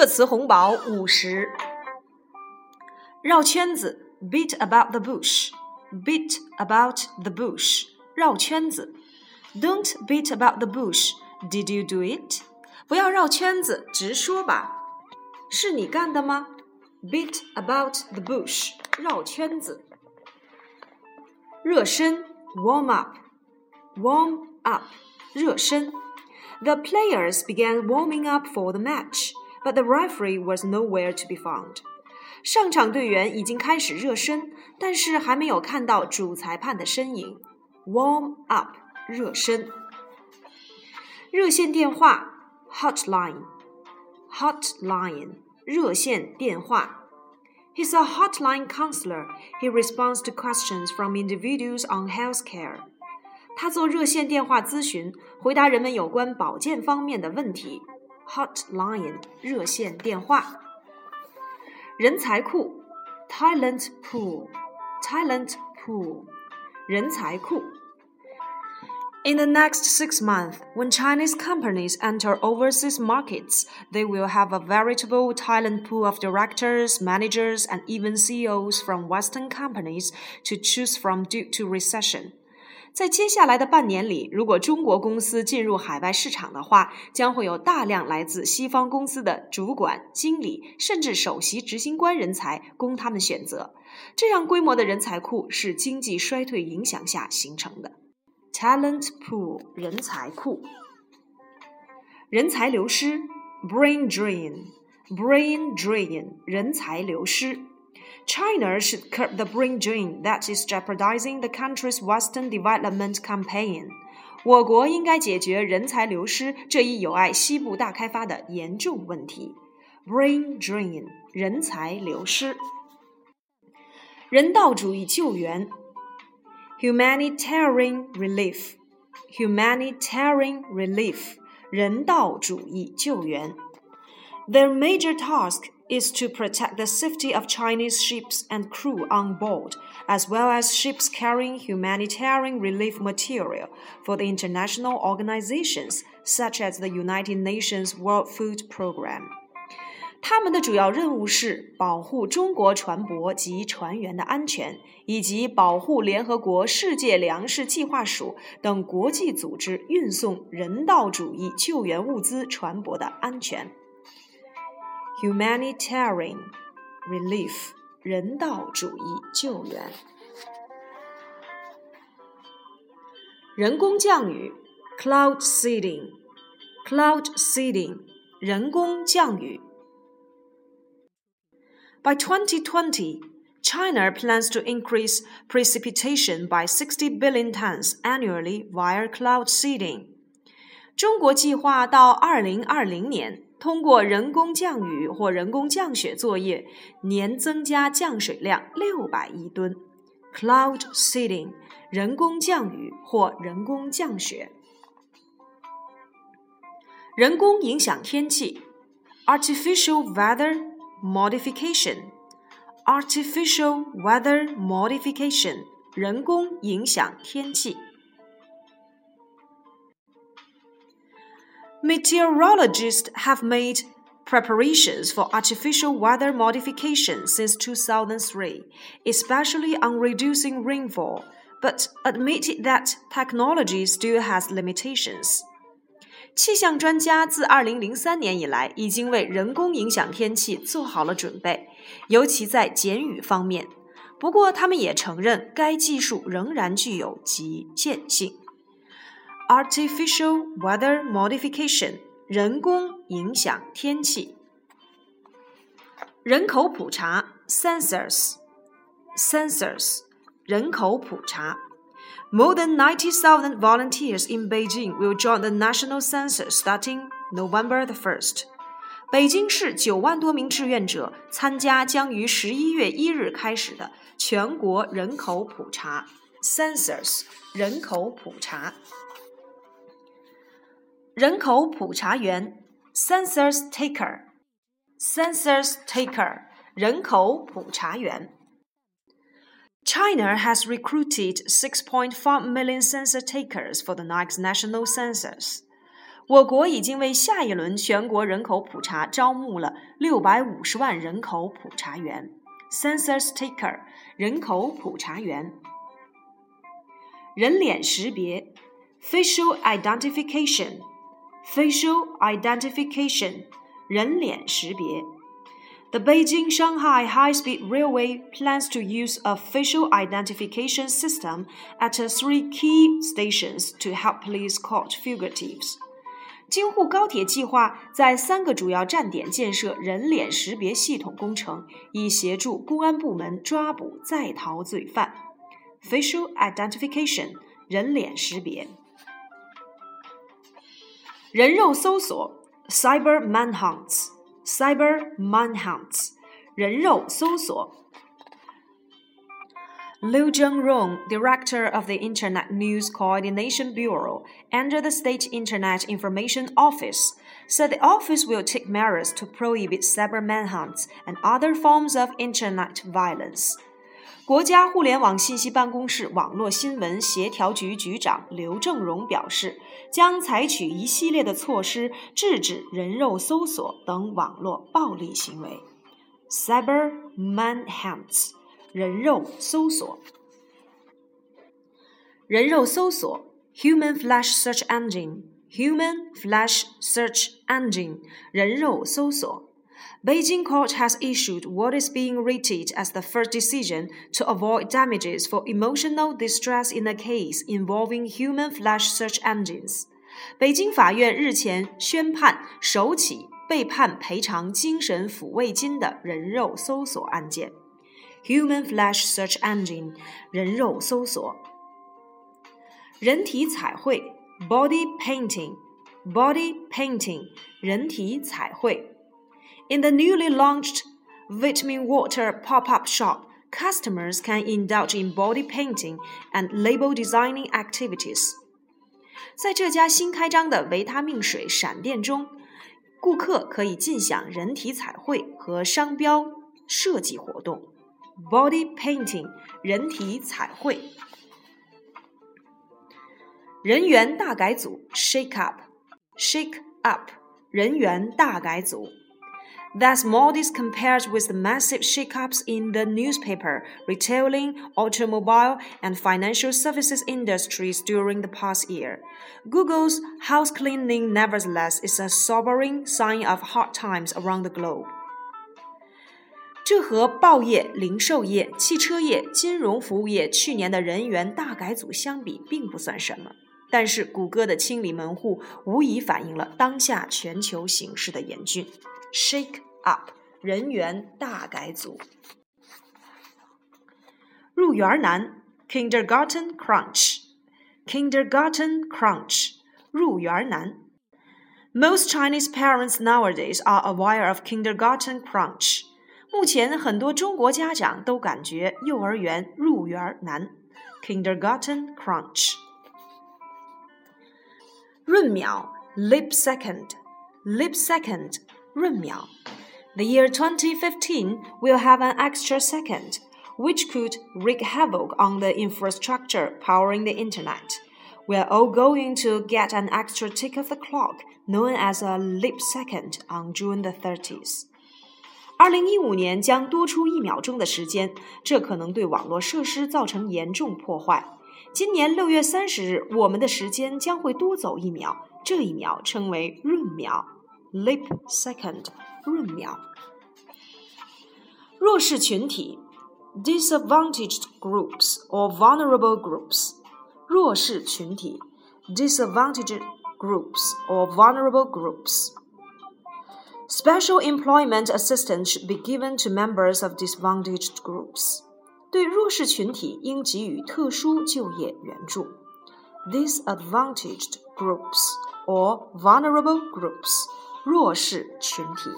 热词红宝五十。绕圈子，beat about the bush，beat about the bush，绕圈子。Don't beat about the bush. Did you do it? 不要绕圈子，直说吧。是你干的吗？Beat about the bush，绕圈子。热身，warm up，warm up，热身。The players began warming up for the match, but the referee was nowhere to be found. 上场队员已经开始热身，但是还没有看到主裁判的身影。Warm up，热身。热线电话，hotline，hotline，热线电话。He's a hotline counselor. He responds to questions from individuals on healthcare. 他做热线电话咨询，回答人们有关保健方面的问题。 Hotline 热线电话。人才库，talent pool，talent pool，人才库。In the next six months, when Chinese companies enter overseas markets, they will have a veritable talent pool of directors, managers, and even CEOs from Western companies to choose from due to recession. 在接下来的半年里，如果中国公司进入海外市场的话，将会有大量来自西方公司的主管、经理，甚至首席执行官人才供他们选择。这样规模的人才库是经济衰退影响下形成的。Talent pool 人才库，人才流失 brain drain brain drain 人才流失。China should curb the brain drain that is jeopardizing the country's Western development campaign. 我国应该解决人才流失这一有碍西部大开发的严重问题。Brain drain，人才流失。人道主义救援，humanitarian relief，humanitarian relief，人道主义救援。Their major task is to protect the safety of Chinese ships and crew on board, as well as ships carrying humanitarian relief material for the international organizations such as the United Nations World Food Programme. 他们的主要任务是保护中国船舶及船员的安全，以及保护联合国世界粮食计划署等国际组织运送人道主义救援物资船舶的安全。 humanitarian relief 人道主义救援。人工降雨 cloud seeding cloud seeding 人工降雨。By 2020, China plans to increase precipitation by 60 billion tons annually via cloud seeding. 中国计划到二零二零年 通过人工降雨或人工降雪作业，年增加降水量六百亿吨。Cloud seeding，人工降雨或人工降雪。人工影响天气，artificial weather modification，artificial weather modification，人工影响天气。Meteorologists have made preparations for artificial weather modification since 2003, especially on reducing rainfall, but admitted that technology still has limitations. 气象专家自2003年以来已经为人工影响天气做好了准备，尤其在减雨方面。不过，他们也承认该技术仍然具有极限性。 artificial weather modification 人工影响天气。人口普查 census census 人口普查。More than 90,000 volunteers in Beijing will join the national census starting November the 1st. 北京市九万多名志愿者参加将于十一月一日开始的全国人口普查 （census） 人口普查。 人口普查员 （census taker），census taker，人口普查员。China has recruited 6.5 million census takers for the next national census. 我国已经为下一轮全国人口普查招募了六百五十万人口普查员 （census taker）。人口普查员。人脸识别 （facial identification），facial identification，人脸识别。The Beijing Shanghai High Speed Railway plans to use a facial identification system at three key stations to help police catch fugitives. 京沪高铁计划在三个主要站点建设人脸识别系统工程，以协助公安部门抓捕在逃罪犯。Facial identification，人脸识别。 人肉搜索，cyber manhunts。cyber manhunts 人肉搜索。Liu Zhengrong, director of the Internet News Coordination Bureau under the State Internet Information Office, said the office will take measures to prohibit cyber manhunts and other forms of Internet violence. 国家互联网信息办公室网络新闻协调局局长刘正荣表示，将采取一系列的措施，制止人肉搜索等网络暴力行为。Cyber manhunts，人肉搜索。人肉搜索，Human Flash Search Engine，Human Flash Search Engine，人肉搜索。Beijing court has issued what is being rated as the first decision to avoid damages for emotional distress in a case involving human flesh search engines. 北京法院日前宣判首起被判赔偿精神抚慰金的人肉搜索案件，Human Flesh Search Engine 人肉搜索，人体彩绘 Body Painting Body Painting 人体彩绘。in the newly launched vitamin water pop-up shop, customers can indulge in body painting and label designing activities. 在这家新开张的维他命水闪店中，顾客可以尽享人体彩绘和商标设计活动。Body painting，人体彩绘。人员大改组，shake up，shake up，人员大改组。 that's modest compared with the massive shakeups in the newspaper, retailing, automobile, and financial services industries during the past year. Google's house cleaning, nevertheless, is a sobering sign of hard times around the globe. 这和报业、零售业、汽车业、金融服务业去年的人员大改组相比，并不算什么。但是，谷歌的清理门户无疑反映了当下全球形势的严峻。 shake up，人员大改组。入园难，kindergarten crunch，kindergarten crunch，入园难。Most Chinese parents nowadays are aware of kindergarten crunch。目前很多中国家长都感觉幼儿园入园难，kindergarten second. leap second。闰秒。The year 2015 will have an extra second, which could wreak havoc on the infrastructure powering the internet. We're all going to get an extra tick of the clock, known as a leap second, on June the 30th. 二零一五年将多出一秒钟的时间，这可能对网络设施造成严重破坏。今年六月三十日，我们的时间将会多走一秒，这一秒称为闰秒 （leap second）。闰秒。弱势群体 （disadvantaged groups or vulnerable groups）。弱势群体 （disadvantaged groups or vulnerable groups）。Special employment assistance should be given to members of disadvantaged groups. 对弱势群体应给予特殊就业援助。Disadvantaged groups or vulnerable groups， 弱势群体。